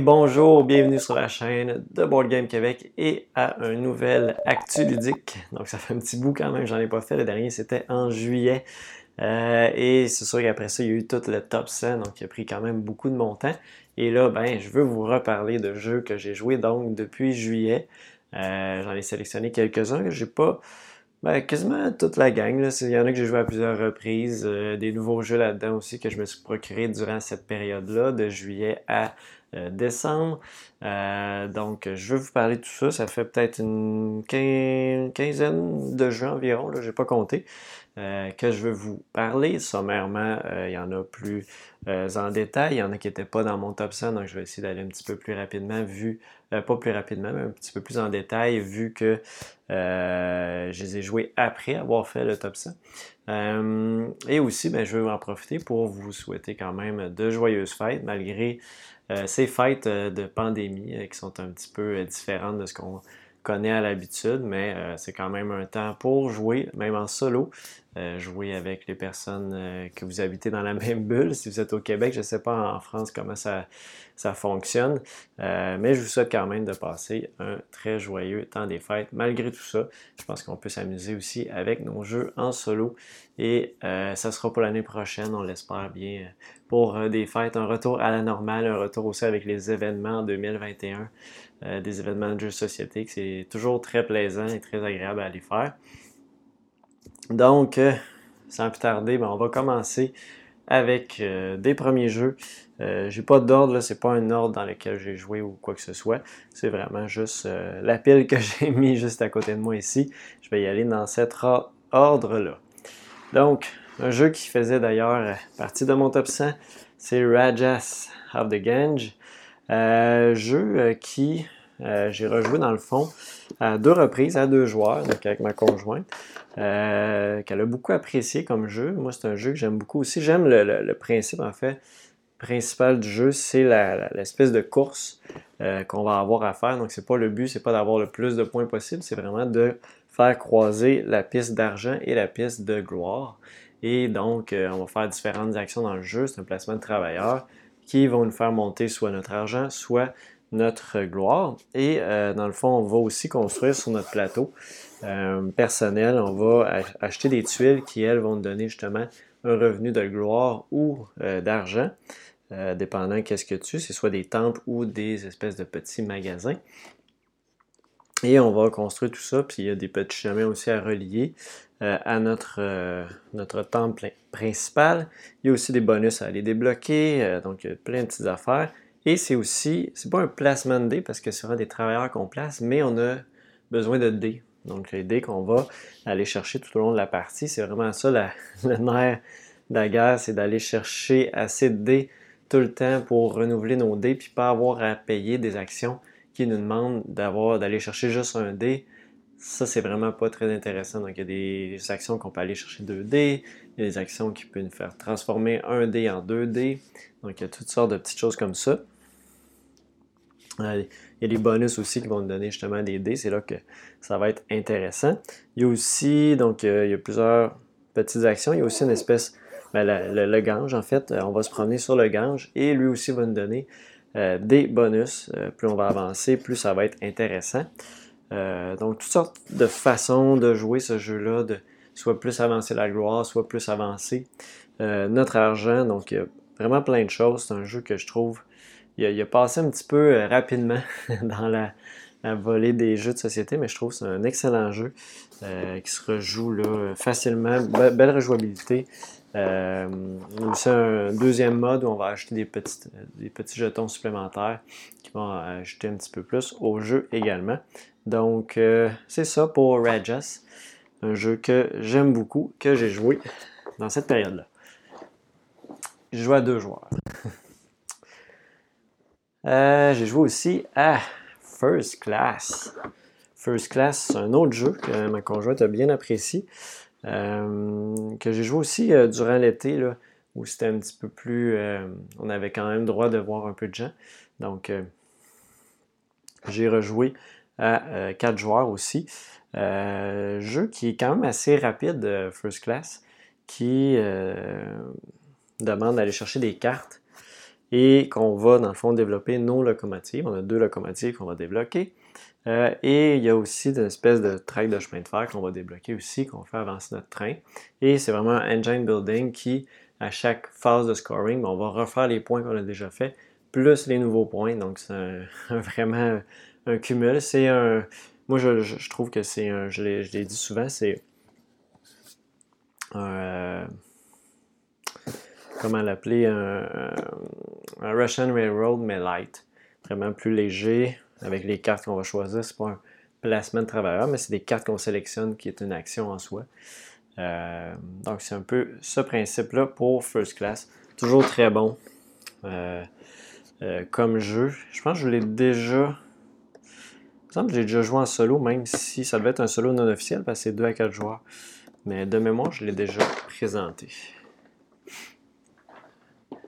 Bonjour, bienvenue sur la chaîne de Board Game Québec et à un nouvel Actu ludique. Donc ça fait un petit bout quand même, j'en ai pas fait. Le dernier c'était en juillet. Euh, et c'est sûr qu'après ça, il y a eu tout le top 100, donc il a pris quand même beaucoup de mon temps. Et là, ben, je veux vous reparler de jeux que j'ai joués donc depuis juillet. Euh, j'en ai sélectionné quelques-uns que j'ai pas. Ben, quasiment toute la gang. Il y en a que j'ai joué à plusieurs reprises. Euh, des nouveaux jeux là-dedans aussi que je me suis procuré durant cette période-là, de juillet à décembre. Euh, donc, je vais vous parler de tout ça. Ça fait peut-être une quinzaine de jeux environ, je n'ai pas compté, euh, que je vais vous parler. Sommairement, il y en a plus en détail. Il y en a qui n'étaient pas dans mon top 100, donc je vais essayer d'aller un petit peu plus rapidement, vu, pas plus rapidement, mais un petit peu plus en détail, vu que je les ai joués après avoir fait le top 100. et aussi, ben, je vais en profiter pour vous souhaiter quand même de joyeuses fêtes, malgré euh, ces fêtes euh, de pandémie euh, qui sont un petit peu différentes de ce qu'on connaît à l'habitude, mais c'est quand même un temps pour jouer, même en solo, jouer avec les personnes que vous habitez dans la même bulle. Si vous êtes au Québec, je ne sais pas en France comment ça, fonctionne, mais je vous souhaite quand même de passer un très joyeux temps des fêtes. Malgré tout ça, je pense qu'on peut s'amuser aussi avec nos jeux en solo et ça sera pour l'année prochaine, on l'espère bien pour euh, des fêtes, un retour à la normale, un retour aussi avec les événements en 2021, euh, des événements de jeux société, c'est toujours très plaisant et très agréable à aller faire. Donc, euh, sans plus tarder, ben, on va commencer avec des premiers jeux. j'ai pas d'ordre, c'est pas un ordre dans lequel j'ai joué ou quoi que ce soit. C'est vraiment juste la pile que j'ai mis juste à côté de moi ici. Je vais y aller dans cet ordre-là. Donc, un jeu qui faisait d'ailleurs partie de mon top 100, c'est Rajas of the Gange. Euh, jeu euh, qui euh, j'ai rejoué dans le fond à deux reprises, à deux joueurs, donc avec ma conjointe, qu'elle a beaucoup apprécié comme jeu. Moi, c'est un jeu que j'aime beaucoup aussi. J'aime le, principe, en fait, principal du jeu, c'est l'espèce de course qu'on va avoir à faire. Donc, c'est pas le but, c'est pas d'avoir le plus de points possible, c'est vraiment de faire croiser la piste d'argent et la piste de gloire. Et donc, on va faire différentes actions dans le jeu. C'est un placement de travailleurs qui vont nous faire monter soit notre argent, soit notre gloire. Et euh, dans le fond, on va aussi construire sur notre plateau euh, personnel, on va acheter des tuiles qui, elles, vont nous donner justement un revenu de gloire ou d'argent, dépendant qu'est-ce que tu, c'est soit des temples ou des espèces de petits magasins. Et on va construire tout ça, puis il y a des petits chemins aussi à relier. Euh, à notre, euh, notre temple principal. Il y a aussi des bonus à aller débloquer, euh, donc il y a plein de petites affaires. Et c'est aussi, c'est pas un placement de dés parce que ce sera des travailleurs qu'on place, mais on a besoin de dés. Donc les dés qu'on va aller chercher tout au long de la partie, c'est vraiment ça la, le nerf de la guerre, c'est d'aller chercher assez de dés tout le temps pour renouveler nos dés, puis pas avoir à payer des actions qui nous demandent d'avoir d'aller chercher juste un dé ça, c'est vraiment pas très intéressant. Donc, il y a des actions qu'on peut aller chercher 2D, il y a des actions qui peuvent nous faire transformer un d en 2D. Donc, il y a toutes sortes de petites choses comme ça. Euh, il y a des bonus aussi qui vont nous donner justement des dés. C'est là que ça va être intéressant. Il y a aussi, donc, euh, il y a plusieurs petites actions. Il y a aussi une espèce, ben, le, gange, en fait. On va se promener sur le gange et lui aussi va nous donner euh, des bonus. plus on va avancer, plus ça va être intéressant. Euh, donc, toutes sortes de façons de jouer ce jeu-là, de soit plus avancer la gloire, soit plus avancer euh, notre argent. Donc, il y a vraiment plein de choses. C'est un jeu que je trouve, il a, passé un petit peu euh, rapidement dans la, volée des jeux de société, mais je trouve que c'est un excellent jeu qui se rejoue facilement. belle rejouabilité. Euh, aussi un deuxième mode où on va acheter des, des petits jetons supplémentaires qui vont ajouter un petit peu plus au jeu également. Donc, euh, c'est ça pour Rajas. Un jeu que j'aime beaucoup, que j'ai joué dans cette période-là. J'ai joué à deux joueurs. Euh, j'ai joué aussi à First Class. First Class, c'est un autre jeu que ma conjointe a bien apprécié. Euh, que j'ai joué aussi durant l'été, où c'était un petit peu plus. on avait quand même droit de voir un peu de gens. Donc, j'ai rejoué à 4 euh, joueurs aussi. Euh, jeu qui est quand même assez rapide, euh, First Class, qui demande d'aller chercher des cartes et qu'on va, dans le fond, développer nos locomotives. On a deux locomotives qu'on va débloquer. Euh, et il y a aussi une espèce de track de chemin de fer qu'on va débloquer aussi, qu'on fait avancer notre train. Et c'est vraiment un engine building qui, à chaque phase de scoring, ben, on va refaire les points qu'on a déjà fait, plus les nouveaux points. Donc c'est vraiment un cumul. C'est un. Moi, je, trouve que c'est un. Je l'ai dit souvent, c'est. Euh, comment l'appeler un, un, Russian Railroad, mais light. Vraiment plus léger, avec les cartes qu'on va choisir. C'est pas un placement de travailleurs, mais c'est des cartes qu'on sélectionne qui est une action en soi. Euh, donc, c'est un peu ce principe-là pour First Class. Toujours très bon euh, euh, comme jeu. Je pense que je l'ai déjà. Il j'ai déjà joué en solo, même si ça devait être un solo non officiel, parce que c'est 2 à 4 joueurs. Mais de mémoire, je l'ai déjà présenté.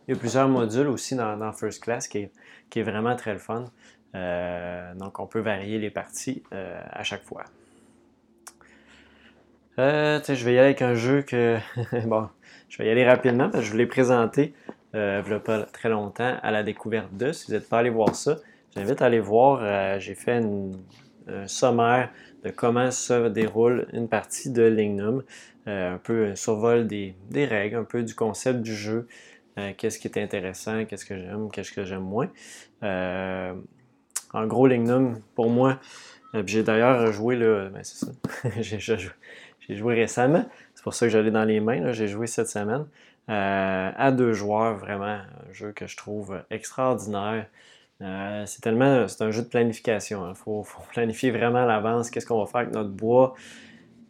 Il y a plusieurs modules aussi dans, First Class qui est, vraiment très le fun. Euh, donc, on peut varier les parties euh, à chaque fois. Euh, je vais y aller avec un jeu que. bon, je vais y aller rapidement parce que je vous l'ai présenté il n'y pas très longtemps à la découverte de. Si vous n'êtes pas allé voir ça, j'invite à aller voir. J'ai fait un sommaire de comment se déroule une partie de Lignum. un peu un survol des, règles, un peu du concept du jeu. qu'est-ce qui est intéressant, qu'est-ce que j'aime, qu'est-ce que j'aime moins. En gros, Lignum, pour moi, euh, j'ai d'ailleurs joué, ben c'est ça, j'ai joué récemment, c'est pour ça que j'allais dans les mains, j'ai joué cette semaine, euh, à deux joueurs, vraiment, un jeu que je trouve extraordinaire. Euh, c'est tellement, c'est un jeu de planification, il hein. faut, planifier vraiment à l'avance qu'est-ce qu'on va faire avec notre bois,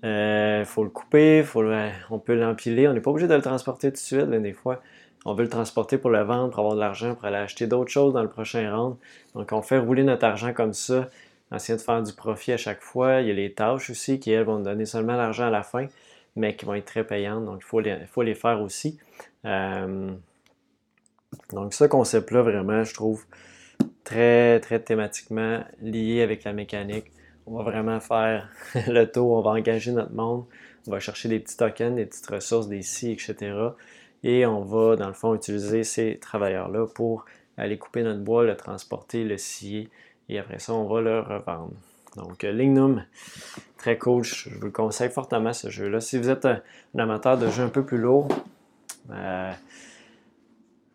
il faut le couper, faut on peut l'empiler, on n'est pas obligé de le transporter tout de suite, des fois on veut le transporter pour le vendre, pour avoir de l'argent, pour aller acheter d'autres choses dans le prochain round. Donc, on fait rouler notre argent comme ça, essayer de faire du profit à chaque fois. Il y a les tâches aussi qui, elles, vont donner seulement l'argent à la fin, mais qui vont être très payantes. Donc, il faut les, faut faire aussi. Euh, donc, ce concept-là, vraiment, je trouve très, très thématiquement lié avec la mécanique. On va vraiment faire le tour, on va engager notre monde, on va chercher des petits tokens, des petites ressources, des si, etc et on va, dans le fond, utiliser ces travailleurs-là pour aller couper notre bois, le transporter, le scier, et après ça, on va le revendre. Donc, euh, Lignum, très cool. Je vous le conseille fortement, ce jeu-là. Si vous êtes un, amateur de jeux un peu plus lourds, euh,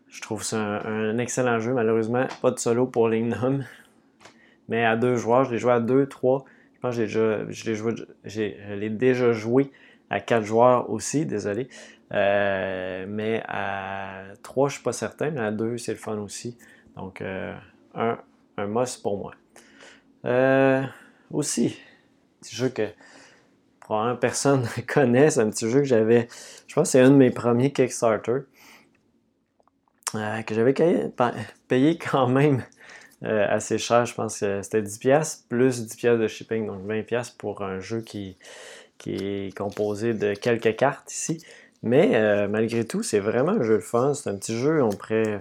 je trouve ça un, excellent jeu. Malheureusement, pas de solo pour Lignum. Mais à deux joueurs, je l'ai joué à deux, trois. Je pense que je l'ai déjà joué à quatre joueurs aussi, désolé. Euh, mais à 3, je ne suis pas certain, mais à 2, c'est le fun aussi. Donc, euh, un, un must pour moi. Euh, aussi, petit jeu que probablement personne ne connaît, c'est un petit jeu que j'avais, je pense que c'est un de mes premiers Kickstarter, que j'avais payé quand même assez cher, je pense que c'était 10$ plus 10$ de shipping, donc 20$ pour un jeu qui, qui est composé de quelques cartes ici. Mais euh, malgré tout, c'est vraiment un jeu de fun. C'est un petit jeu, on pourrait.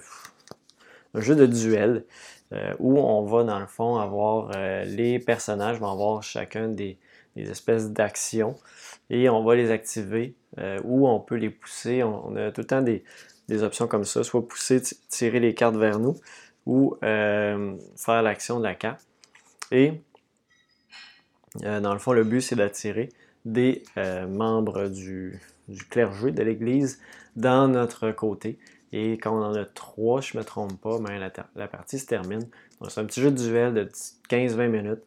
Un jeu de duel euh, où on va, dans le fond, avoir euh, les personnages vont avoir chacun des, espèces d'actions et on va les activer ou on peut les pousser. On, a tout le temps des, options comme ça, soit pousser, tirer les cartes vers nous ou faire l'action de la carte. Et dans le fond, le but, c'est d'attirer des membres du, du clergé de l'Église dans notre côté. Et quand on en a trois, je ne me trompe pas, ben, la, partie se termine. c'est un petit jeu de duel de 15-20 minutes.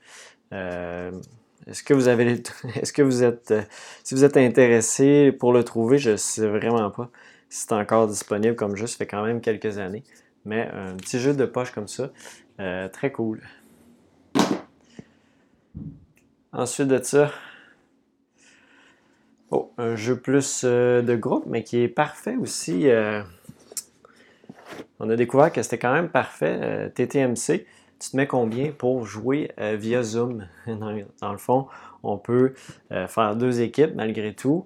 Euh, est-ce que vous avez est-ce que vous êtes euh, si vous êtes intéressé pour le trouver, je ne sais vraiment pas si c'est encore disponible comme jeu, ça fait quand même quelques années. Mais un petit jeu de poche comme ça, euh, très cool. Ensuite de ça, Oh, un jeu plus euh, de groupe, mais qui est parfait aussi. Euh. on a découvert que c'était quand même parfait. Euh, TTMC, tu te mets combien pour jouer via Zoom? Dans, le fond, on peut faire deux équipes malgré tout.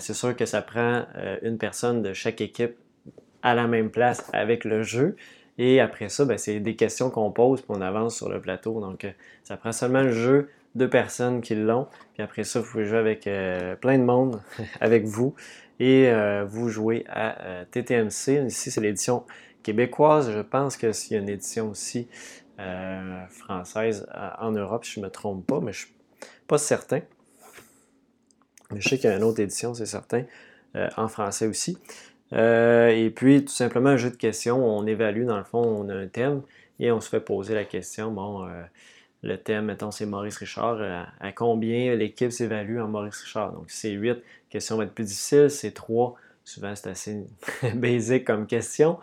c'est sûr que ça prend une personne de chaque équipe à la même place avec le jeu. Et après ça, ben, c'est des questions qu'on pose puis on avance sur le plateau. Donc, ça prend seulement le jeu deux personnes qui l'ont. Puis après ça, vous pouvez jouer avec euh, plein de monde, avec vous. Et euh, vous jouez à euh, TTMC. Ici, c'est l'édition québécoise. Je pense que y a une édition aussi française en Europe, si je ne me trompe pas, mais je ne suis pas certain. Je sais qu'il y a une autre édition, c'est certain, en français aussi. et puis, tout simplement, un jeu de questions. On évalue, dans le fond, on a un thème et on se fait poser la question, bon, le thème, mettons, c'est Maurice Richard. Euh, à, combien l'équipe s'évalue en Maurice Richard? Donc, c'est 8, question va être plus difficile. C'est 3, souvent, c'est assez basique comme question.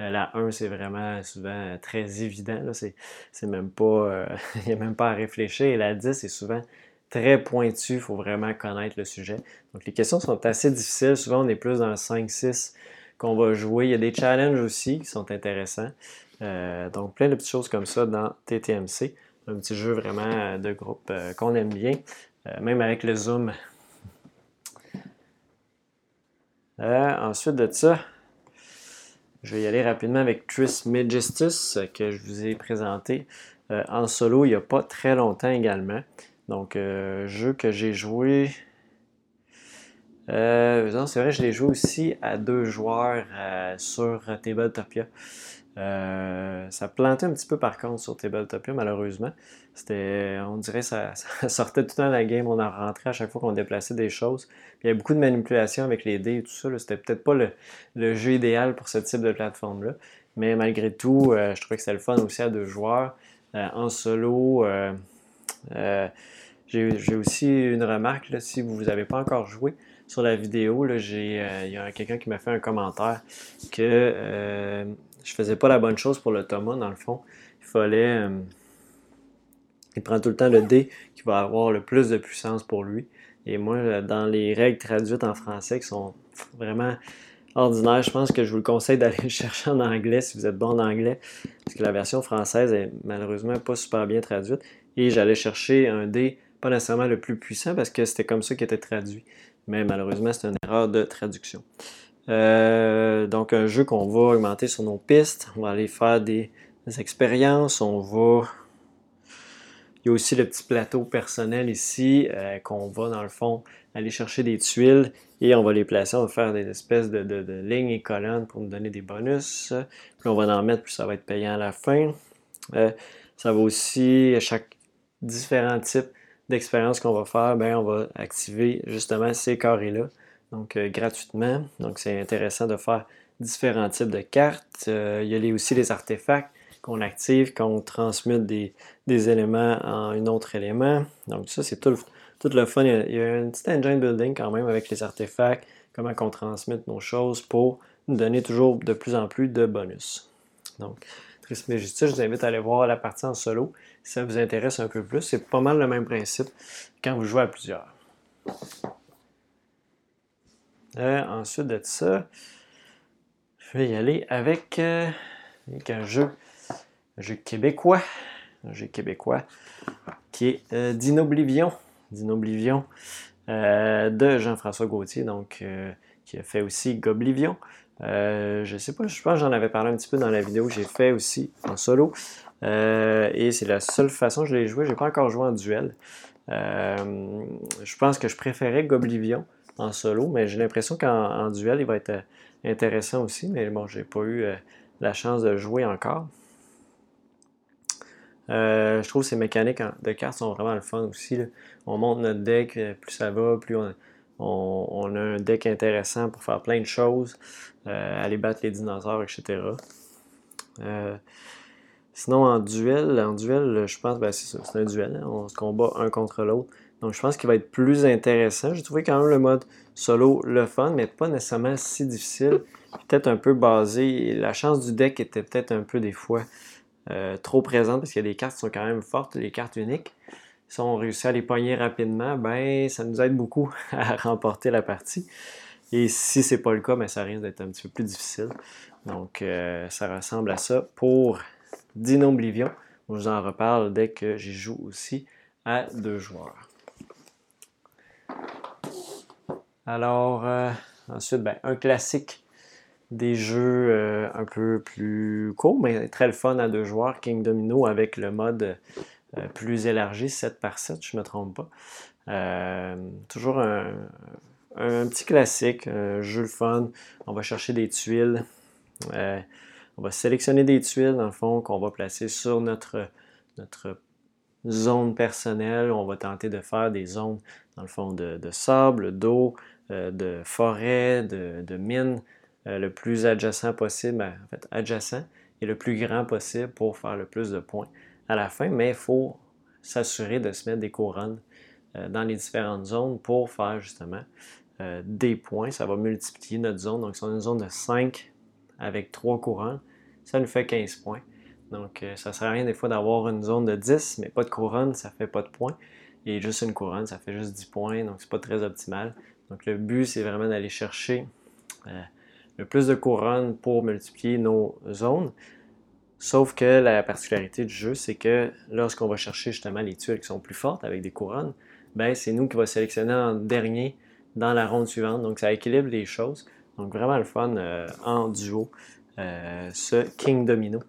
Euh, la 1, c'est vraiment souvent très évident. C'est, même pas. Euh, il n'y a même pas à réfléchir. Et la 10, c'est souvent très pointu. Il faut vraiment connaître le sujet. Donc, les questions sont assez difficiles. Souvent, on est plus dans le 5-6 qu'on va jouer. Il y a des challenges aussi qui sont intéressants. donc, plein de petites choses comme ça dans TTMC un petit jeu vraiment euh, de groupe euh, qu'on aime bien, euh, même avec le zoom. ensuite de ça, je vais y aller rapidement avec Tris Majestus que je vous ai présenté en solo il n'y a pas très longtemps également. Donc, jeu que j'ai joué. non, c'est vrai, je l'ai joué aussi à deux joueurs sur Tabletopia. Euh, ça plantait un petit peu par contre sur Tabletopia, malheureusement. C'était, on dirait que ça, sortait tout le temps la game, on en rentrait à chaque fois qu'on déplaçait des choses. il y avait beaucoup de manipulation avec les dés et tout ça. C'était peut-être pas le, jeu idéal pour ce type de plateforme-là. Mais malgré tout, euh, je trouvais que c'était le fun aussi à deux joueurs. Euh, en solo, j'ai aussi une remarque, là, si vous n'avez pas encore joué, sur la vidéo, il y a quelqu'un qui m'a fait un commentaire que je faisais pas la bonne chose pour le Thomas, dans le fond. Il fallait. Euh, il prend tout le temps le dé qui va avoir le plus de puissance pour lui. Et moi, dans les règles traduites en français qui sont vraiment ordinaires, je pense que je vous le conseille d'aller le chercher en anglais si vous êtes bon en anglais. Parce que la version française est malheureusement pas super bien traduite. Et j'allais chercher un dé pas nécessairement le plus puissant parce que c'était comme ça qui était traduit. Mais malheureusement, c'est une erreur de traduction. Euh, donc, un jeu qu'on va augmenter sur nos pistes. On va aller faire des, expériences. On va. Il y a aussi le petit plateau personnel ici euh, qu'on va, dans le fond, aller chercher des tuiles et on va les placer. On va faire des espèces de, lignes et colonnes pour nous donner des bonus. Puis on va en mettre, puis ça va être payant à la fin. Euh, ça va aussi, chaque différent type d'expérience qu'on va faire, ben, on va activer justement ces carrés-là donc euh, gratuitement. Donc c'est intéressant de faire différents types de cartes. Euh, il y a aussi les artefacts qu'on active quand on transmute des, éléments en un autre élément. Donc ça, c'est tout le, tout le fun. Il y, a, un petit engine building quand même avec les artefacts, comment on transmute nos choses pour nous donner toujours de plus en plus de bonus. Donc, Trisme Justice, je vous invite à aller voir la partie en solo si ça vous intéresse un peu plus. C'est pas mal le même principe quand vous jouez à plusieurs. Euh, ensuite de ça, je vais y aller avec, euh, un jeu, un jeu québécois, un jeu québécois qui est euh, Dinoblivion, Dinoblivion de Jean-François Gauthier, donc qui a fait aussi Goblivion. je sais pas, je pense que j'en avais parlé un petit peu dans la vidéo que j'ai fait aussi en solo. et c'est la seule façon que je l'ai joué. Je n'ai pas encore joué en duel. je pense que je préférais Goblivion en solo, mais j'ai l'impression qu'en duel, il va être euh, intéressant aussi, mais bon, j'ai pas eu euh, la chance de jouer encore. Euh, je trouve ces mécaniques de cartes sont vraiment le fun aussi. On monte notre deck, plus ça va, plus on, a un deck intéressant pour faire plein de choses, aller battre les dinosaures, etc. sinon, en duel, en duel, je pense que ben, c'est un duel. Hein. on se combat un contre l'autre. Donc je pense qu'il va être plus intéressant. J'ai trouvé quand même le mode solo le fun, mais pas nécessairement si difficile. Peut-être un peu basé. La chance du deck était peut-être un peu des fois euh, trop présente parce qu'il y a des cartes qui sont quand même fortes, des cartes uniques. Si on réussit à les pogner rapidement, ben ça nous aide beaucoup à remporter la partie. Et si c'est pas le cas, ben, ça risque d'être un petit peu plus difficile. Donc euh, ça ressemble à ça pour Dino Oblivion. Je vous en reparle dès que j'y joue aussi à deux joueurs. Alors, euh, ensuite, ben, un classique des jeux euh, un peu plus courts, mais très le fun à deux joueurs, King Domino avec le mode euh, plus élargi, 7 par 7, je ne me trompe pas. toujours un, petit classique, un jeu le fun. On va chercher des tuiles. on va sélectionner des tuiles, dans le fond, qu'on va placer sur notre, zone personnelle. On va tenter de faire des zones, dans le fond, de, sable, d'eau, de forêt, de, de mine, euh, le plus adjacent possible, ben, en fait, adjacent et le plus grand possible pour faire le plus de points à la fin, mais il faut s'assurer de se mettre des couronnes euh, dans les différentes zones pour faire justement des points. Ça va multiplier notre zone. Donc, si on a une zone de 5 avec 3 couronnes, ça nous fait 15 points. Donc, ça ne sert à rien des fois d'avoir une zone de 10, mais pas de couronne, ça ne fait pas de points. Et juste une couronne, ça fait juste 10 points, donc c'est pas très optimal. Donc, le but, c'est vraiment d'aller chercher le plus de couronnes pour multiplier nos zones. Sauf que la particularité du jeu, c'est que lorsqu'on va chercher justement les tuiles qui sont plus fortes avec des couronnes, ben c'est nous qui va sélectionner en dernier dans la ronde suivante. Donc ça équilibre les choses. Donc vraiment le fun euh, en duo, euh, ce King Domino.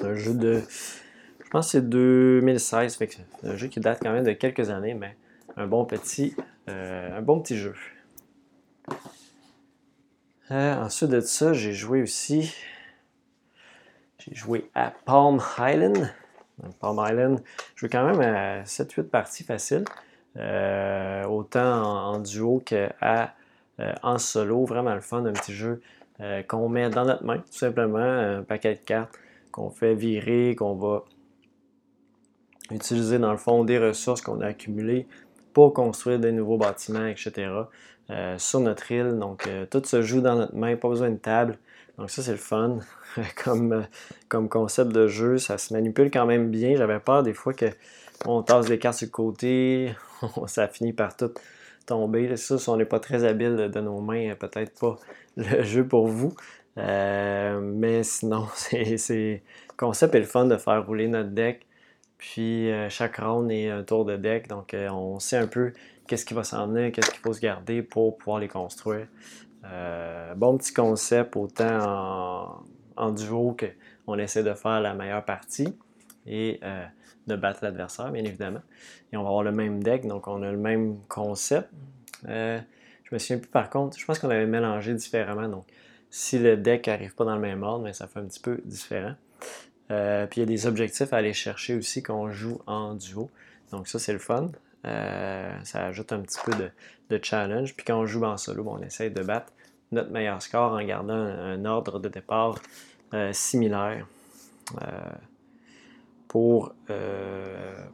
Un jeu de, je pense que c'est 2016, c'est un jeu qui date quand même de quelques années, mais un bon petit, euh, un bon petit jeu. Euh, ensuite de ça, j'ai joué aussi. J'ai joué à Palm Island. Palm Island, je joue quand même à 7-8 parties faciles. Euh, autant en, duo qu'en euh, en solo. Vraiment le fun, un petit jeu qu'on met dans notre main, tout simplement. Un paquet de cartes qu'on fait virer, qu'on va utiliser dans le fond des ressources qu'on a accumulées pour construire des nouveaux bâtiments, etc. Euh, sur notre île. Donc, euh, tout se joue dans notre main, pas besoin de table. Donc, ça, c'est le fun. comme, euh, comme concept de jeu, ça se manipule quand même bien. J'avais peur des fois qu'on tasse des cartes sur le côté, ça finit par tout tomber. Ça, si on n'est pas très habile de nos mains, peut-être pas le jeu pour vous. mais sinon, c'est le concept est le fun de faire rouler notre deck. Puis chaque round est un tour de deck, donc on sait un peu qu'est-ce qui va s'en qu'est-ce qu'il faut se garder pour pouvoir les construire. Euh, bon petit concept, autant en, duo qu'on essaie de faire la meilleure partie et euh, de battre l'adversaire, bien évidemment. Et on va avoir le même deck, donc on a le même concept. Euh, je me souviens plus par contre, je pense qu'on avait mélangé différemment. Donc, si le deck n'arrive pas dans le même ordre, mais ça fait un petit peu différent. Puis il y a des objectifs à aller chercher aussi qu'on joue en duo. Donc ça, c'est le fun. Euh, ça ajoute un petit peu de, challenge. Puis quand on joue en solo, on essaye de battre notre meilleur score en gardant un, ordre de départ euh, similaire euh, pour,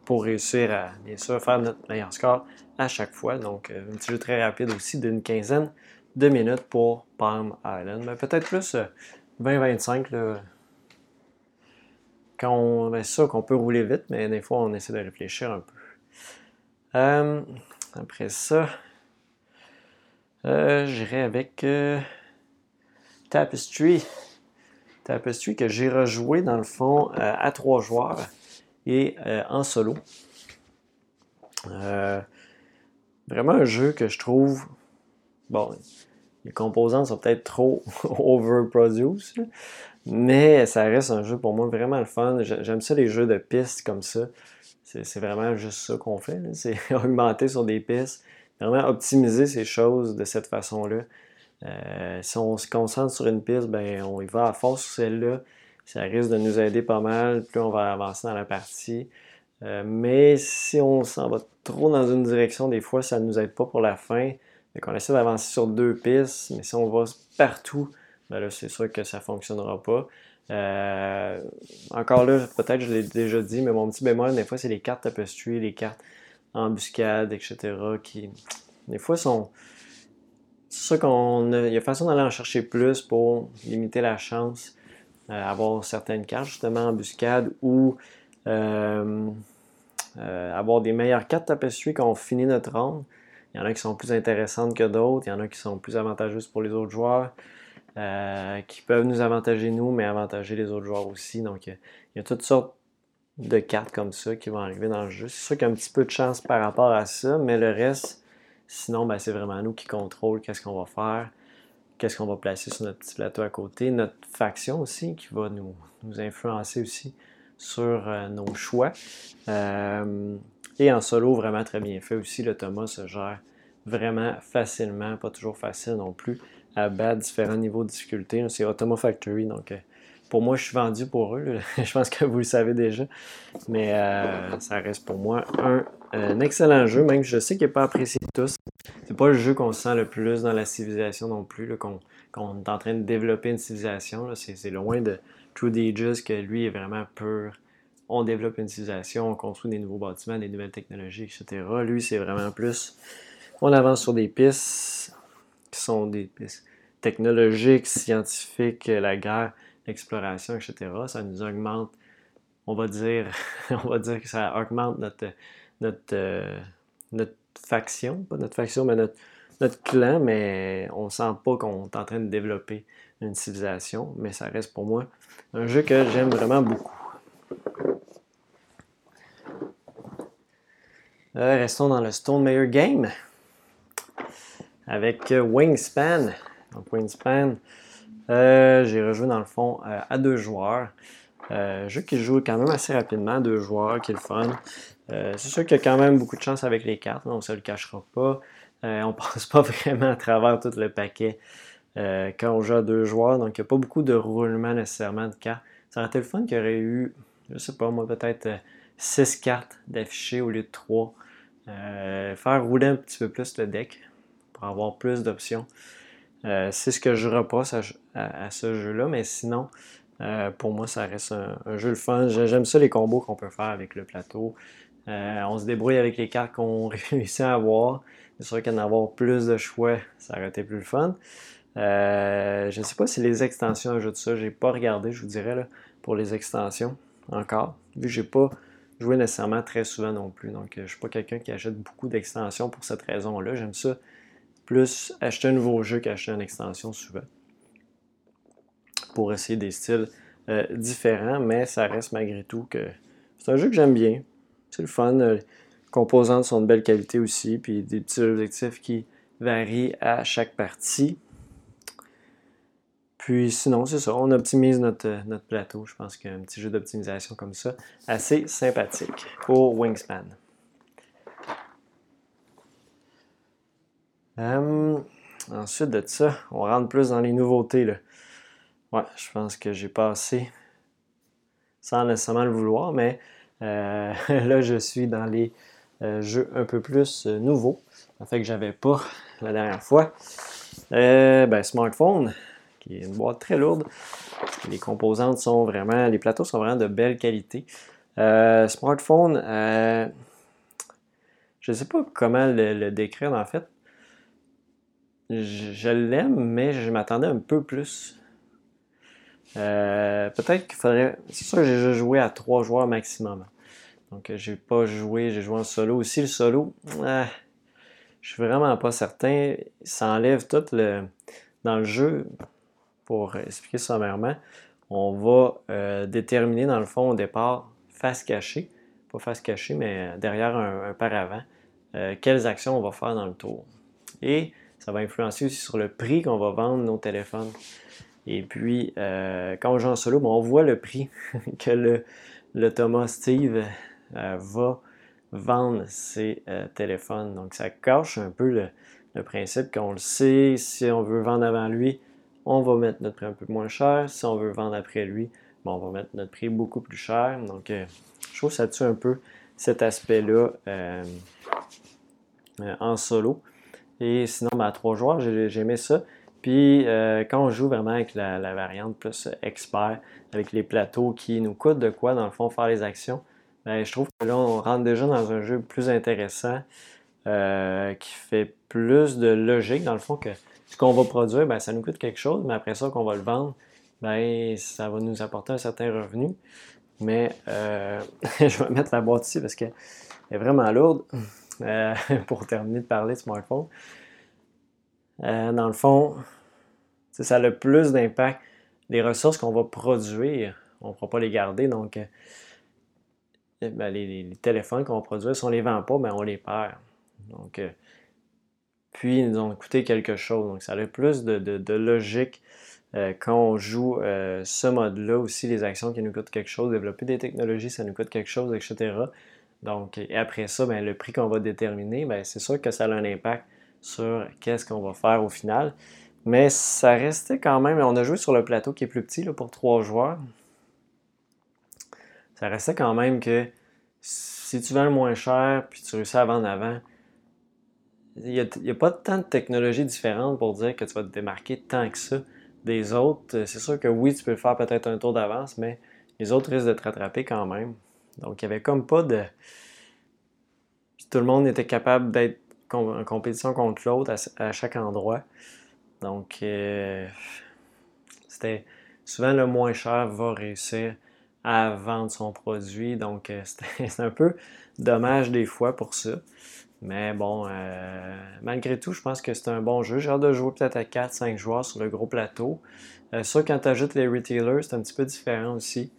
pour réussir à, bien sûr, faire notre meilleur score à chaque fois. Donc, un petit jeu très rapide aussi d'une quinzaine de minutes pour Palm Island. Mais peut-être plus 20-25 on sûr qu'on peut rouler vite, mais des fois on essaie de réfléchir un peu. Euh, après ça, euh, j'irai avec euh, Tapestry. Tapestry que j'ai rejoué dans le fond à trois joueurs et en solo. vraiment un jeu que je trouve. Bon, les composants sont peut-être trop overproduced, mais ça reste un jeu pour moi vraiment le fun. J'aime ça les jeux de pistes comme ça. C'est vraiment juste ça qu'on fait. C'est augmenter sur des pistes, vraiment optimiser ces choses de cette façon-là. Euh, si on se concentre sur une piste, ben, on y va à force sur celle-là. Ça risque de nous aider pas mal, plus on va avancer dans la partie. Euh, mais si on s'en va trop dans une direction, des fois, ça ne nous aide pas pour la fin. Donc, on essaie d'avancer sur deux pistes, mais si on va partout, ben là, c'est sûr que ça ne fonctionnera pas. Euh, encore là, peut-être je l'ai déjà dit, mais mon petit bémol, des fois, c'est les cartes tapestry, les cartes embuscade, etc. qui, des fois, sont. C'est ça qu'on Il y a façon d'aller en chercher plus pour limiter la chance euh, avoir certaines cartes, justement, embuscade ou euh, avoir des meilleures cartes tapestry quand on finit notre ronde. Il y en a qui sont plus intéressantes que d'autres, il y en a qui sont plus avantageuses pour les autres joueurs. Euh, qui peuvent nous avantager nous, mais avantager les autres joueurs aussi. Donc, il y a toutes sortes de cartes comme ça qui vont arriver dans le jeu. C'est sûr qu'il y a un petit peu de chance par rapport à ça, mais le reste, sinon, ben, c'est vraiment nous qui contrôlons qu'est-ce qu'on va faire, qu'est-ce qu'on va placer sur notre petit plateau à côté, notre faction aussi qui va nous, influencer aussi sur euh, nos choix. Euh, et en solo, vraiment très bien fait aussi. Le Thomas se gère vraiment facilement, pas toujours facile non plus à battre différents niveaux de difficulté. C'est Automa Factory, donc pour moi, je suis vendu pour eux. je pense que vous le savez déjà. Mais euh, ça reste pour moi un, excellent jeu, même je sais qu'il n'est pas apprécié de tous. C'est pas le jeu qu'on sent le plus dans la civilisation non plus, qu'on est en train de développer une civilisation. C'est loin de True Ages que lui est vraiment pur. On développe une civilisation, on construit des nouveaux bâtiments, des nouvelles technologies, etc. Lui, c'est vraiment plus. On avance sur des pistes qui sont des pistes technologiques, scientifiques, la guerre l'exploration, etc., ça nous augmente, on va dire, on va dire que ça augmente notre, notre, euh, notre faction, pas notre faction, mais notre, notre clan, mais on sent pas qu'on est en train de développer une civilisation, mais ça reste pour moi un jeu que j'aime vraiment beaucoup. Euh, restons dans le Stone Mayor Game avec Wingspan. Donc Wingspan, euh, j'ai rejoué dans le fond euh, à deux joueurs. Euh, jeu qui joue quand même assez rapidement, deux joueurs, qui est le fun. c'est sûr qu'il y a quand même beaucoup de chance avec les cartes, on ne se le cachera pas. on passe pas vraiment à travers tout le paquet quand on joue à deux joueurs, donc il n'y a pas beaucoup de roulement nécessairement de cartes. Ça aurait été le fun qu'il y aurait eu, je sais pas moi, peut-être six cartes d'afficher au lieu de trois. faire rouler un petit peu plus le deck avoir plus d'options. Euh, c'est ce que je repasse à, ce jeu-là, mais sinon, euh, pour moi, ça reste un, jeu le fun. J'aime ça les combos qu'on peut faire avec le plateau. Euh, on se débrouille avec les cartes qu'on réussit à avoir. C'est sûr qu'en avoir plus de choix, ça aurait été plus le fun. je ne sais pas si les extensions ajoutent ça. J'ai pas regardé, je vous dirais, pour les extensions encore. Vu que j'ai pas joué nécessairement très souvent non plus. Donc, je ne suis pas quelqu'un qui achète beaucoup d'extensions pour cette raison-là. J'aime ça plus acheter un nouveau jeu qu'acheter une extension souvent. Pour essayer des styles euh, différents, mais ça reste malgré tout que c'est un jeu que j'aime bien. C'est le fun. Euh, les composantes sont de belle qualité aussi, puis des petits objectifs qui varient à chaque partie. Puis sinon, c'est ça, on optimise notre, euh, notre plateau. Je pense qu'un petit jeu d'optimisation comme ça, assez sympathique pour Wingspan. Euh, ensuite de ça, on rentre plus dans les nouveautés. Là. Ouais, je pense que j'ai passé sans nécessairement le vouloir, mais euh, là, je suis dans les euh, jeux un peu plus nouveaux. En fait que j'avais pas la dernière fois. ben, smartphone, qui est une boîte très lourde. Les composantes sont vraiment, les plateaux sont vraiment de belle qualité. smartphone, je ne sais pas comment le décrire en fait je, l'aime, mais je m'attendais un peu plus. Euh, peut-être qu'il faudrait. C'est sûr que j'ai joué à trois joueurs maximum. Donc, euh, j'ai pas joué, j'ai joué en solo. Aussi, le solo, ah, je suis vraiment pas certain. Ça enlève tout le. Dans le jeu, pour expliquer sommairement, on va euh, déterminer dans le fond au départ face cachée, pas face cachée, mais derrière un, un paravent, quelles actions on va faire dans le tour. Et ça va influencer aussi sur le prix qu'on va vendre nos téléphones. Et puis, euh, quand on joue en solo, on voit le prix que le, Thomas Steve euh, va vendre ses euh, téléphones. Donc, ça cache un peu le, principe qu'on le sait. Si on veut vendre avant lui, on va mettre notre prix un peu moins cher. Si on veut vendre après lui, on va mettre notre prix beaucoup plus cher. Donc, je trouve que ça tue un peu cet aspect-là en solo. Et sinon, ben, à trois joueurs, j'aimais ça. Puis euh, quand on joue vraiment avec la, variante plus expert, avec les plateaux qui nous coûtent de quoi, dans le fond, faire les actions, ben, je trouve que là, on rentre déjà dans un jeu plus intéressant, euh, qui fait plus de logique, dans le fond, que ce qu'on va produire, ben, ça nous coûte quelque chose, mais après ça, qu'on va le vendre, ben, ça va nous apporter un certain revenu. Mais euh, je vais mettre la boîte ici parce qu'elle est vraiment lourde. Euh, pour terminer de parler de smartphone. Euh, dans le fond, ça a le plus d'impact. Les ressources qu'on va produire, on ne pourra pas les garder. Donc, euh, ben, les, téléphones qu'on va produire, si on ne les vend pas, ben, on les perd. Donc, puis, ils nous ont coûté quelque chose. Donc, ça a le plus de, logique quand on joue ce mode-là. Aussi, les actions qui nous coûtent quelque chose, développer des technologies, ça nous coûte quelque chose, etc. Donc, après ça, ben, le prix qu'on va déterminer, ben, c'est sûr que ça a un impact sur qu'est-ce qu'on va faire au final. Mais ça restait quand même. On a joué sur le plateau qui est plus petit là, pour trois joueurs. Ça restait quand même que si tu vends le moins cher puis tu réussis à vendre avant, il n'y a, pas tant de technologies différentes pour dire que tu vas te démarquer tant que ça des autres. C'est sûr que oui, tu peux faire peut-être un tour d'avance, mais les autres risquent de te rattraper quand même. Donc, il n'y avait comme pas de. tout le monde était capable d'être en compétition contre l'autre à, chaque endroit. Donc, euh, c'était souvent le moins cher va réussir à vendre son produit. Donc, euh, c'est un peu dommage des fois pour ça. Mais bon, euh, malgré tout, je pense que c'est un bon jeu. J'ai hâte de jouer peut-être à 4-5 joueurs sur le gros plateau. Euh, quand tu ajoutes les retailers, c'est un petit peu différent aussi.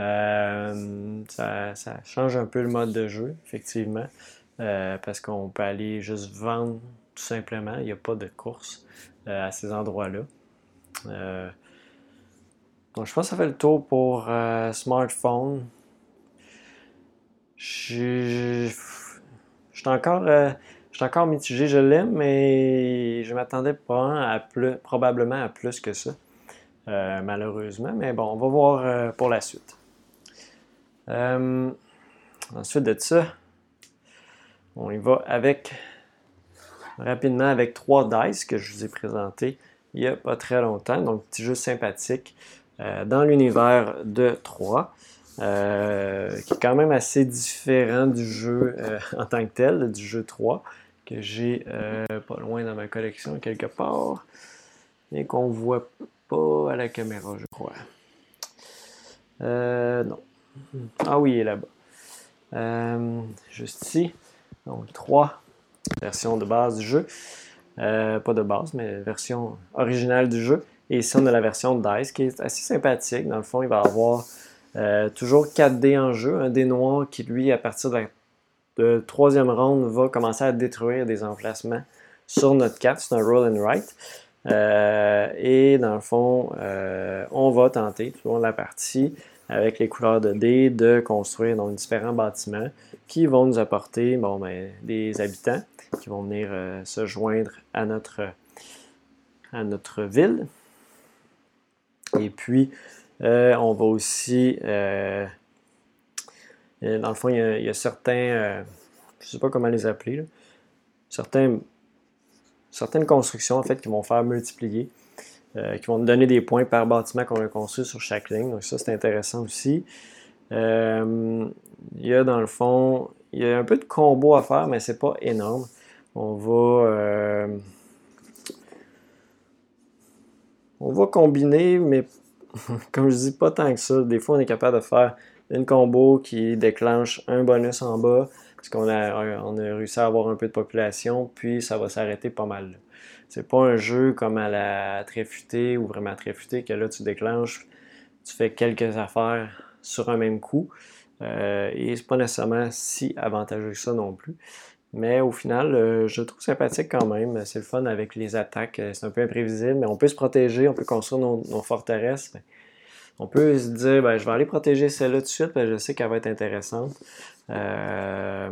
Euh, ça, change un peu le mode de jeu, effectivement. parce qu'on peut aller juste vendre tout simplement. Il n'y a pas de course à ces endroits-là. donc, je pense que ça fait le tour pour smartphone. Je suis encore, euh, mitigé. Je l'aime, mais je m'attendais probablement à plus que ça, euh, malheureusement. Mais bon, on va voir euh, pour la suite. Ensuite de ça, on y va rapidement avec trois dice que je vous ai présentés il n'y a pas très longtemps. Donc, petit jeu sympathique dans l'univers de 3. Euh, qui est quand même assez différent du jeu euh, en tant que tel, du jeu 3, que j'ai euh, pas loin dans ma collection quelque part, et qu'on voit pas à la caméra, je crois. non. Ah oui, il est là-bas. juste ici. Donc, 3 versions de base du jeu. pas de base, mais version originale du jeu. Et ici, on a la version DICE qui est assez sympathique. Dans le fond, il va avoir euh, toujours 4D en jeu. Un dé noir qui, lui, à partir de la troisième ronde, va commencer à détruire des emplacements sur notre carte. C'est un roll and write. Euh, et dans le fond, euh, on va tenter tout au long de la partie, avec les couleurs de dés, de construire donc, différents bâtiments qui vont nous apporter bon, ben, des habitants qui vont venir se joindre à notre, à notre ville. Et puis, euh, on va aussi, euh, euh, dans le fond, il y a, certains, je ne sais pas comment les appeler, certaines constructions en fait qui vont faire multiplier, qui vont nous donner des points par bâtiment qu'on a construit sur chaque ligne. Donc ça, c'est intéressant aussi. il y a dans le fond, il y a un peu de combo à faire, mais c'est pas énorme. On va, on va combiner, mais comme je dis, pas tant que ça. Des fois, on est capable de faire une combo qui déclenche un bonus en bas, parce qu'on a, on a réussi à avoir un peu de population, puis ça va s'arrêter pas mal. C'est pas un jeu comme à la tréfutée ou vraiment tréfutée que là, tu déclenches, tu fais quelques affaires sur un même coup. Euh, et c'est pas nécessairement si avantageux que ça non plus. Mais au final, euh, je trouve sympathique quand même. C'est le fun avec les attaques. Euh, c'est un peu imprévisible, mais on peut se protéger, on peut construire nos, forteresses. On peut se dire, ben, je vais aller protéger celle-là tout de suite, que je sais qu'elle va être intéressante. Euh,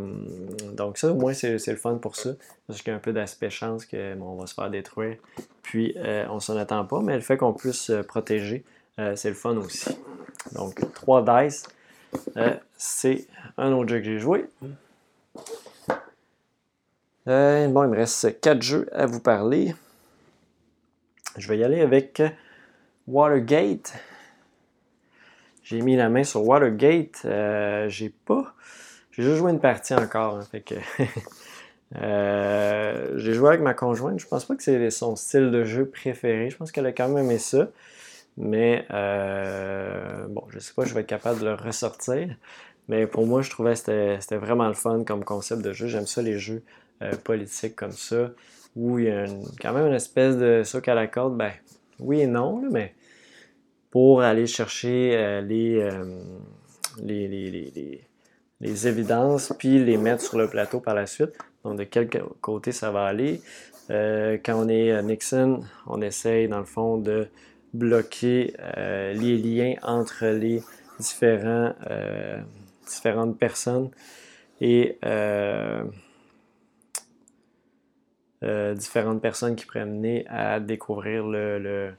donc ça, au moins, c'est le fun pour ça. Parce qu'il y a un peu d'aspect chance qu'on va se faire détruire. Puis, on s'en attend pas, mais le fait qu'on puisse se protéger, c'est le fun aussi. Donc, 3 dice, c'est un autre jeu que j'ai joué. Euh, bon, il me reste quatre jeux à vous parler. Je vais y aller avec Watergate. J'ai mis la main sur Watergate. Euh, j'ai pas. J'ai juste joué une partie encore. Hein, euh, j'ai joué avec ma conjointe. Je pense pas que c'est son style de jeu préféré. Je pense qu'elle a quand même aimé ça. Mais bon, je sais pas, je vais être capable de le ressortir. Mais pour moi, je trouvais que c'était vraiment le fun comme concept de jeu. J'aime ça les jeux euh, politique comme ça, où il y a quand même une espèce de soc à la corde, ben oui et non, mais pour aller chercher euh, euh, les, les, évidences, puis les mettre sur le plateau par la suite. Donc, de quel côté ça va aller? quand on est Nixon, on essaye, dans le fond, de bloquer les liens entre les différents, différentes personnes et différentes personnes qui pourraient mener à découvrir le,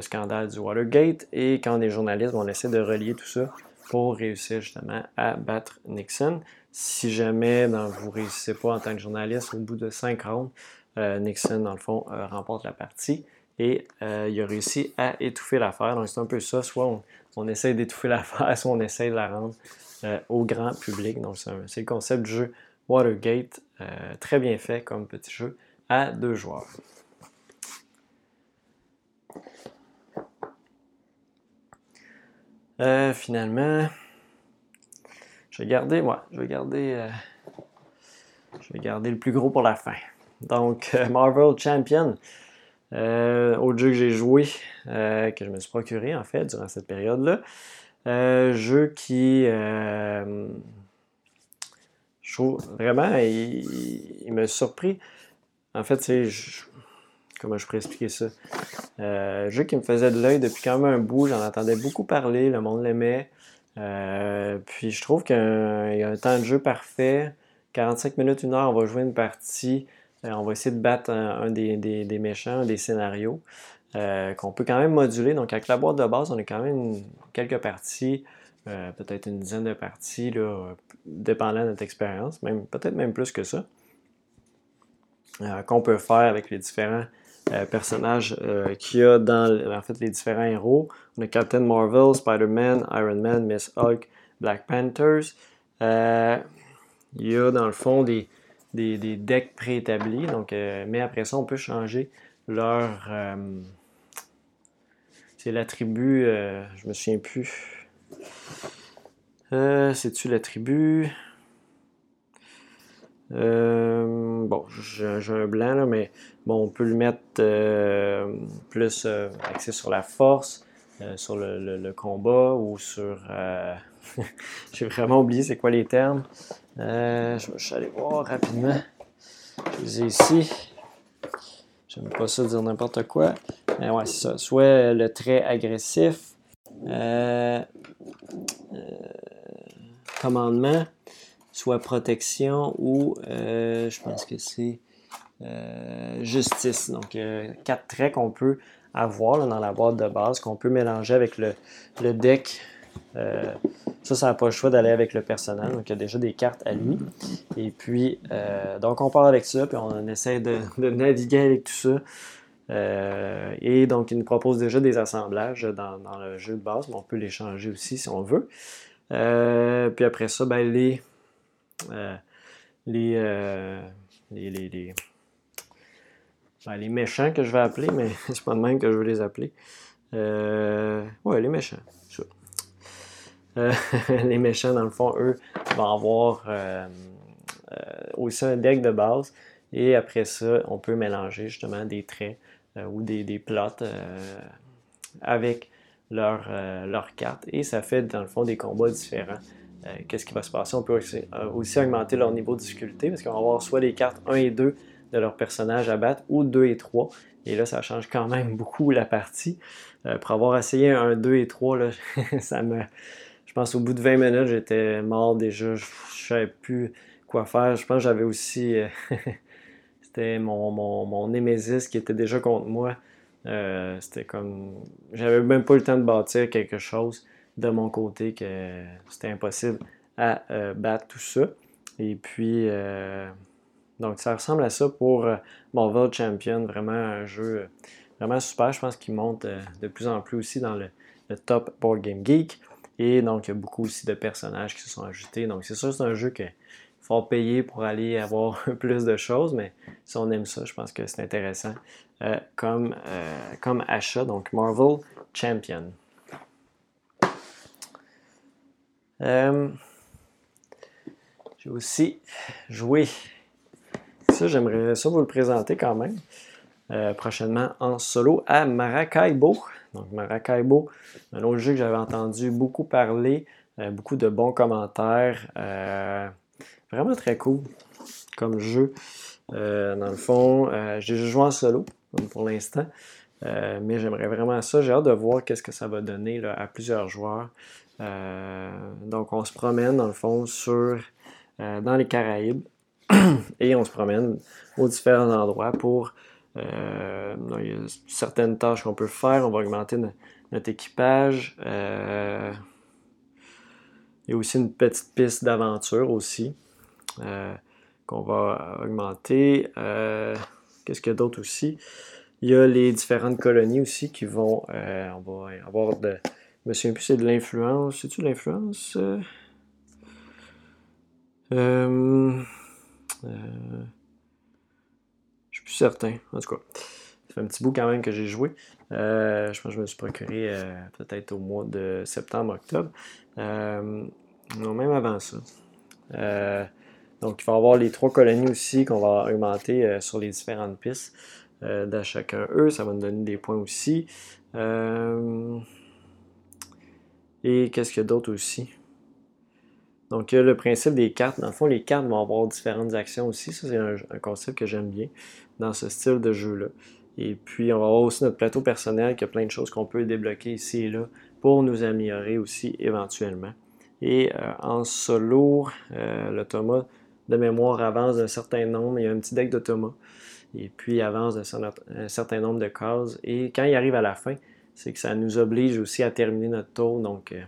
scandale du Watergate. Et quand on est journaliste, on essaie de relier tout ça pour réussir justement à battre Nixon. Si jamais ben, vous ne réussissez pas en tant que journaliste, au bout de cinq rounds, Nixon, dans le fond, remporte la partie et il a réussi à étouffer l'affaire. Donc c'est un peu ça, soit on, on essaie d'étouffer l'affaire, soit on essaie de la rendre au grand public. Donc c'est le concept du jeu Watergate, euh, très bien fait comme petit jeu à deux joueurs. Euh, finalement, je vais garder, moi, je vais garder, euh, je vais garder le plus gros pour la fin. Donc, Marvel Champion, autre jeu que j'ai joué, que je me suis procuré en fait durant cette période-là. jeu qui je trouve vraiment, il, m'a surpris. En fait, c'est. Comment je pourrais expliquer ça? Euh, un jeu qui me faisait de l'œil depuis quand même un bout. J'en entendais beaucoup parler, le monde l'aimait. Euh, puis je trouve qu'il y a un temps de jeu parfait. 45 minutes, une heure, on va jouer une partie. Euh, on va essayer de battre un, des, des, méchants, des scénarios qu'on peut quand même moduler. Donc avec la boîte de base, on a quand même quelques parties. Euh, peut-être une dizaine de parties, là, dépendant de notre expérience, même, peut-être même plus que ça, euh, qu'on peut faire avec les différents euh, personnages qu'il y a dans en fait, les différents héros. On a Captain Marvel, Spider-Man, Iron Man, Miss Hulk, Black Panthers. il y a dans le fond des, des, des decks préétablis, donc, mais après ça, on peut changer leur. c'est l'attribut, je me souviens plus euh, C'est-tu la tribu? Euh, bon, j'ai un blanc là, mais bon, on peut le mettre euh, plus axé sur la force, sur le, combat ou sur. j'ai vraiment oublié c'est quoi les termes. je vais aller voir rapidement. Je les ai ici. J'aime pas ça dire n'importe quoi. Mais ouais, c'est ça. Soit le trait agressif. Euh, commandement, soit protection ou euh, je pense que c'est euh, justice. Donc, quatre traits qu'on peut avoir dans la boîte de base, qu'on peut mélanger avec le, deck. ça, ça n'a pas le choix d'aller avec le personnel. Donc, il y a déjà des cartes à lui. Et puis, donc, on part avec ça, puis on essaie de, naviguer avec tout ça. Euh, et donc, il nous propose déjà des assemblages dans, le jeu de base, mais on peut les changer aussi si on veut. Euh, puis après ça, ben, les, euh, les, les, ben, les, méchants que je vais appeler, mais c'est pas de même que je veux les appeler. ouais, les méchants. les méchants, dans le fond, eux, vont avoir aussi un deck de base. Et après ça, on peut mélanger justement des traits euh, ou des, des plots euh, avec leur, euh, leur carte. Et ça fait dans le fond des combats différents. Qu'est-ce qui va se passer? On peut aussi, augmenter leur niveau de difficulté parce qu'on va avoir soit les cartes 1 et 2 de leur personnage à battre ou 2 et 3. Et là, ça change quand même beaucoup la partie. pour avoir essayé un 2 et 3, là, ça me. Je pense au bout de 20 minutes, j'étais mort déjà. Je ne savais plus quoi faire. Je pense que j'avais aussi c'était mon, mon, mon Némésis qui était déjà contre moi. Euh, c'était comme. J'avais même pas le temps de bâtir quelque chose de mon côté que c'était impossible à euh, battre tout ça. Et puis. Euh, donc ça ressemble à ça pour Marvel Champion. Vraiment un jeu vraiment super. Je pense qu'il monte de plus en plus aussi dans le, top Board Game Geek. Et donc il y a beaucoup aussi de personnages qui se sont ajoutés. Donc c'est sûr c'est un jeu que faut payer pour aller avoir plus de choses, mais si on aime ça, je pense que c'est intéressant euh, comme, euh, comme achat. Donc, Marvel Champion. Euh, j'ai aussi joué. J'aimerais ça vous le présenter quand même. prochainement en solo à Maracaibo. Donc Maracaibo, un autre jeu que j'avais entendu beaucoup parler, beaucoup de bons commentaires. Vraiment très cool comme jeu. Euh, dans le fond, euh, j'ai joué en solo pour l'instant. Euh, mais j'aimerais vraiment ça. J'ai hâte de voir qu'est-ce que ça va donner à plusieurs joueurs. donc, on se promène, dans le fond, sur, dans les Caraïbes. Et on se promène aux différents endroits pour. Euh, il y a certaines tâches qu'on peut faire. On va augmenter notre équipage. Euh, il y a aussi une petite piste d'aventure aussi euh, qu'on va augmenter. Qu'est-ce qu'il y a d'autre aussi? Il y a les différentes colonies aussi qui vont. on va avoir de. Je me c'est de l'influence. C'est-tu de l'influence? Euh, euh, je suis plus certain. En tout cas, ça fait un petit bout quand même que j'ai joué. Euh, je pense que je me suis procuré peut-être au mois de septembre, octobre. non, même avant ça. donc, il va y avoir les trois colonies aussi qu'on va augmenter sur les différentes pistes de chacun eux. Ça va nous donner des points aussi. et qu'est-ce qu'il y a d'autre aussi? Donc, a le principe des cartes. Dans le fond, les cartes vont avoir différentes actions aussi. Ça, c'est un, concept que j'aime bien dans ce style de jeu-là. Et puis, on va avoir aussi notre plateau personnel qui a plein de choses qu'on peut débloquer ici et là pour nous améliorer aussi éventuellement. Et euh, en solo, euh, le Thomas de mémoire avance d'un certain nombre. Il y a un petit deck de Thomas. Et puis, il avance d'un certain nombre de cases. Et quand il arrive à la fin, c'est que ça nous oblige aussi à terminer notre tour. Donc, euh,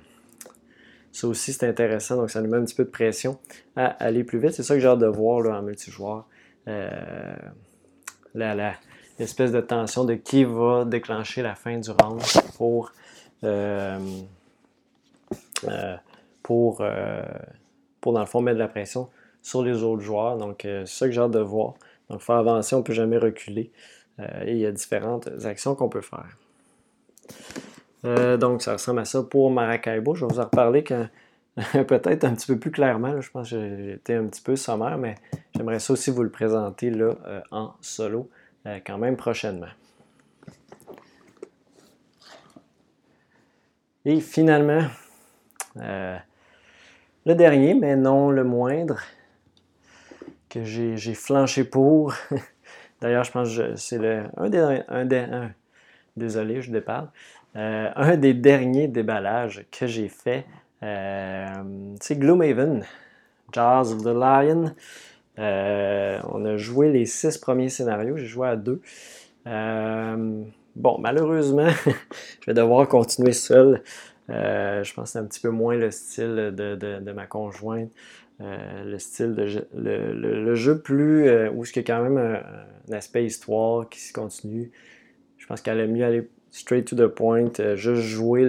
ça aussi, c'est intéressant. Donc, ça nous met un petit peu de pression à aller plus vite. C'est ça que j'ai hâte de voir en multijoueur. Euh, l'espèce de tension de qui va déclencher la fin du round pour, euh, euh, pour, euh, pour, dans le fond, mettre de la pression sur les autres joueurs. Donc, c'est ça que j'ai hâte de voir. Donc, faire avancer, on ne peut jamais reculer. et il y a différentes actions qu'on peut faire. Euh, donc, ça ressemble à ça pour Maracaibo. Je vais vous en reparler peut-être un petit peu plus clairement. Je pense que j'ai été un petit peu sommaire, mais j'aimerais ça aussi vous le présenter là, euh, en solo euh, quand même prochainement. Et finalement, le dernier, mais non le moindre, que j'ai flanché pour. D'ailleurs, je pense que c'est un des, un des désolé, je déparle. Euh, un des derniers déballages que j'ai fait, euh, c'est Gloomhaven, Jazz of the Lion. Euh, on a joué les six premiers scénarios, j'ai joué à deux. bon, malheureusement, je vais devoir continuer seul. je pense que c'est un petit peu moins le style de, ma conjointe. le style de le, jeu plus où il y a quand même un, aspect histoire qui se continue. Je pense qu'elle aime mieux aller straight to the point, euh, juste jouer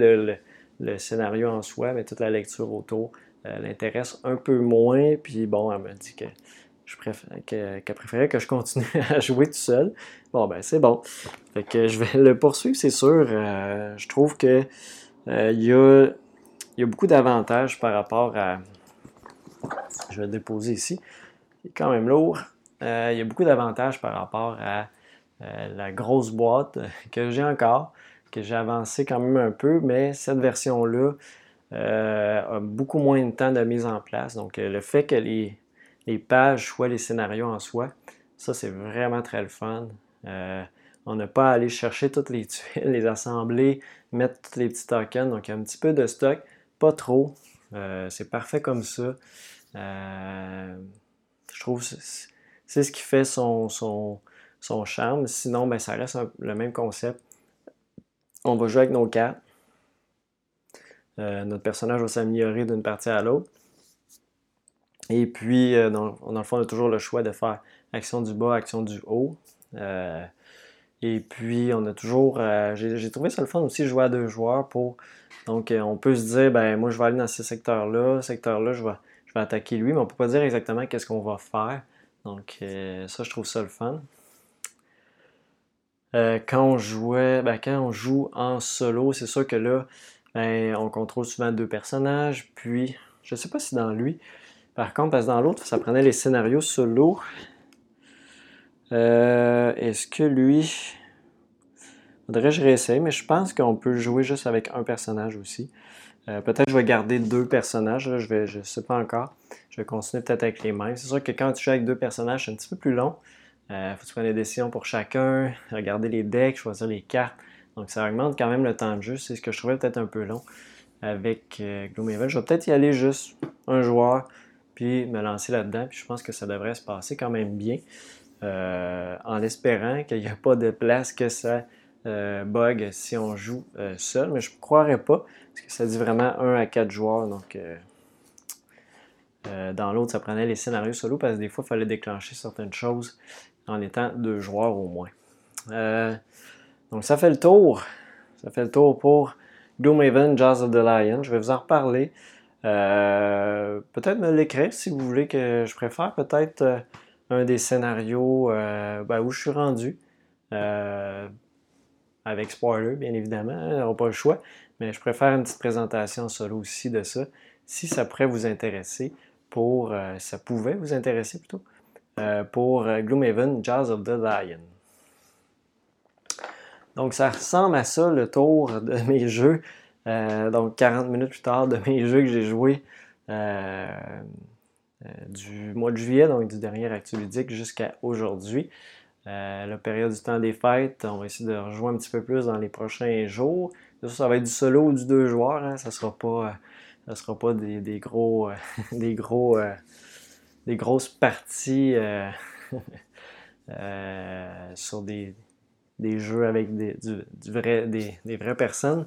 le, scénario en soi, mais toute la lecture autour euh, l'intéresse un peu moins. Puis bon, elle m'a dit que qu'elle préférait que je continue à jouer tout seul. Bon, ben c'est bon. Fait que je vais le poursuivre, c'est sûr. Euh, je trouve que il y, a, y, a, beaucoup d'avantages par rapport à. Je vais le déposer ici. Il est quand même lourd. il y a beaucoup d'avantages par rapport à euh, la grosse boîte que j'ai encore, que j'ai avancé quand même un peu, mais cette version-là euh, a beaucoup moins de temps de mise en place. Donc, euh, le fait que les, pages soient les scénarios en soi, ça, c'est vraiment très le fun. on n'a pas à aller chercher toutes les tuiles, les assembler, mettre tous les petits tokens. Donc, il un petit peu de stock, pas trop. c'est parfait comme ça. je trouve que c'est ce qui fait son charme. Sinon, ben, ça reste le même concept. On va jouer avec nos cartes. Euh, notre personnage va s'améliorer d'une partie à l'autre. Et puis, euh, dans, le fond, on a toujours le choix de faire action du bas, action du haut. Euh, et puis, on a toujours. J'ai trouvé ça le fun aussi jouer à deux joueurs pour. Donc, on peut se dire, ben moi, je vais aller dans ce secteur-là, secteur-là, je vais, je vais attaquer lui, mais on ne peut pas dire exactement qu'est-ce qu'on va faire. Donc, ça, je trouve ça le fun. Euh, quand on jouait, ben, quand on joue en solo, c'est sûr que là, ben, on contrôle souvent deux personnages. Puis, je sais pas si dans lui, par contre, parce que dans l'autre, ça prenait les scénarios solo. Euh, est-ce que lui. Faudrait que je réessaye, mais je pense qu'on peut jouer juste avec un personnage aussi. Euh, peut-être je vais garder deux personnages, je ne je sais pas encore. Je vais continuer peut-être avec les mêmes. C'est sûr que quand tu joues avec deux personnages, c'est un petit peu plus long. Euh, faut que tu prennes des décisions pour chacun, regarder les decks, choisir les cartes. Donc ça augmente quand même le temps de jeu. C'est ce que je trouvais peut-être un peu long avec euh, Gloomhaven. Je vais peut-être y aller juste un joueur, puis me lancer là-dedans. Puis je pense que ça devrait se passer quand même bien, en espérant qu'il n'y a pas de place que ça bug si on joue seul. Mais je ne croirais pas, parce que ça dit vraiment 1 à 4 joueurs. Donc dans l'autre, ça prenait les scénarios solo parce que des fois, il fallait déclencher certaines choses en étant deux joueurs au moins. donc ça fait le tour. Ça fait le tour pour Gloomhaven, Jazz of the Lion. Je vais vous en reparler. Euh, peut-être me l'écrire si vous voulez que je préfère peut-être euh, un des scénarios euh, ben, où je suis rendu. avec spoiler, bien évidemment, on n'aura pas le choix. Mais je préfère une petite présentation solo aussi de ça. Si ça pourrait vous intéresser pour. ça pouvait vous intéresser plutôt. Pour Gloomhaven, Jazz of the Lion. Donc, ça ressemble à ça le tour de mes jeux. Euh, donc, 40 minutes plus tard de mes jeux que j'ai joués euh, euh, du mois de juillet, donc du dernier Actu Ludique jusqu'à aujourd'hui. la période du temps des fêtes, on va essayer de rejoindre un petit peu plus dans les prochains jours. Ça, va être du solo ou du deux joueurs. Hein. Ça ne sera pas, sera pas des, gros, des gros, grosses parties sur des, des jeux avec des, du, vrai, des, vraies personnes.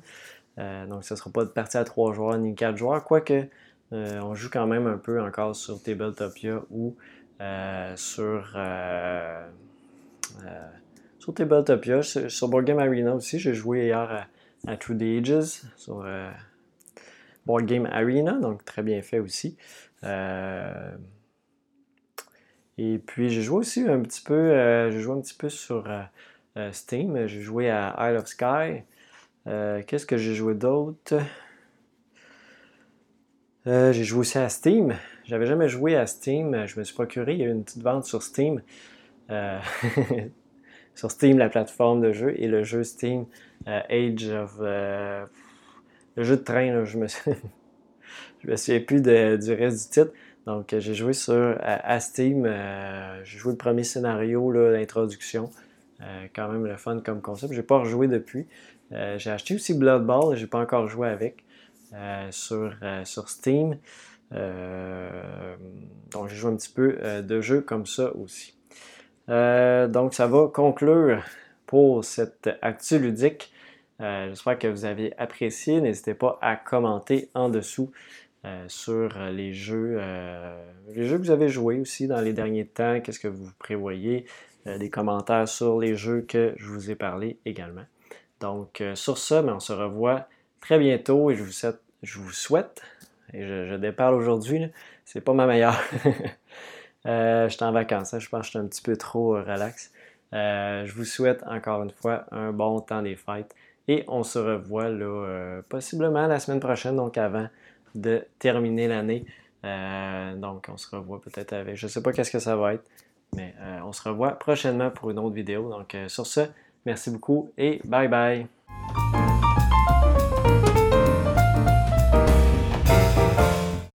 Euh, donc, ce ne sera pas de partie à trois joueurs ni quatre joueurs, quoique euh, on joue quand même un peu encore sur Tabletopia ou euh, sur, sur Tabletopia. Sur, sur Board Game Arena aussi, j'ai joué hier à, True the Ages sur Board Game Arena, donc très bien fait aussi. Et puis j'ai joué aussi un petit peu, j'ai joué un petit peu sur euh, Steam. J'ai joué à Isle of Sky. Euh, qu'est-ce que j'ai joué d'autre? Euh, j'ai joué aussi à Steam. J'avais jamais joué à Steam. Je me suis procuré. Il y a eu une petite vente sur Steam. sur Steam, la plateforme de jeu, et le jeu Steam Age of. le jeu de train, je me je me souviens plus du reste du titre. Donc, j'ai joué sur à, Steam. j'ai joué le premier scénario, l'introduction. Euh, quand même le fun comme concept. J'ai pas rejoué depuis. Euh, j'ai acheté aussi Blood Ball, j'ai pas encore joué avec euh, sur, sur Steam. donc j'ai joué un petit peu de jeux comme ça aussi. donc ça va conclure pour cette actu ludique. J'espère que vous avez apprécié. N'hésitez pas à commenter en dessous sur les jeux, les jeux que vous avez joués aussi dans les derniers temps. Qu'est-ce que vous prévoyez? Euh, des commentaires sur les jeux que je vous ai parlé également. Donc, euh, sur ça, ben, on se revoit très bientôt et je vous souhaite, je vous souhaite et je, déparle aujourd'hui, c'est pas ma meilleure. euh, je suis en vacances, hein, je pense que je suis un petit peu trop euh, relax. je vous souhaite encore une fois un bon temps des fêtes et on se revoit là, possiblement la semaine prochaine, donc avant de terminer l'année. donc on se revoit peut-être avec, je ne sais pas qu'est-ce que ça va être, mais euh, on se revoit prochainement pour une autre vidéo. Donc euh, sur ce, merci beaucoup et bye bye.